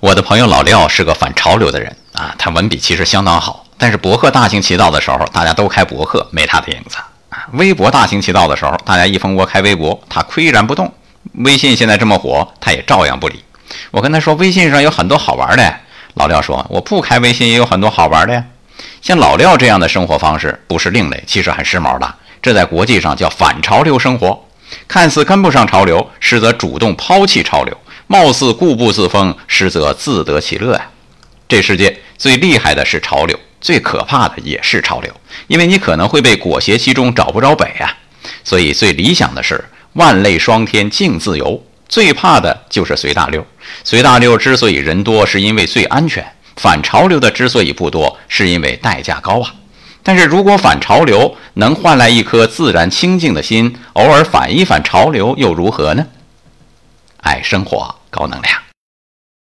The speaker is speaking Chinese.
我的朋友老廖是个反潮流的人啊，他文笔其实相当好，但是博客大行其道的时候，大家都开博客，没他的影子啊。微博大行其道的时候，大家一蜂窝开微博，他岿然不动。微信现在这么火，他也照样不理。我跟他说，微信上有很多好玩的。老廖说，我不开微信也有很多好玩的呀。像老廖这样的生活方式，不是另类，其实很时髦的。这在国际上叫反潮流生活，看似跟不上潮流，实则主动抛弃潮流。貌似固步自封，实则自得其乐呀！这世界最厉害的是潮流，最可怕的也是潮流，因为你可能会被裹挟其中，找不着北啊！所以最理想的是万类霜天竞自由，最怕的就是随大溜。随大溜之所以人多，是因为最安全；反潮流的之所以不多，是因为代价高啊！但是如果反潮流能换来一颗自然清净的心，偶尔反一反潮流又如何呢？爱生活。高能量。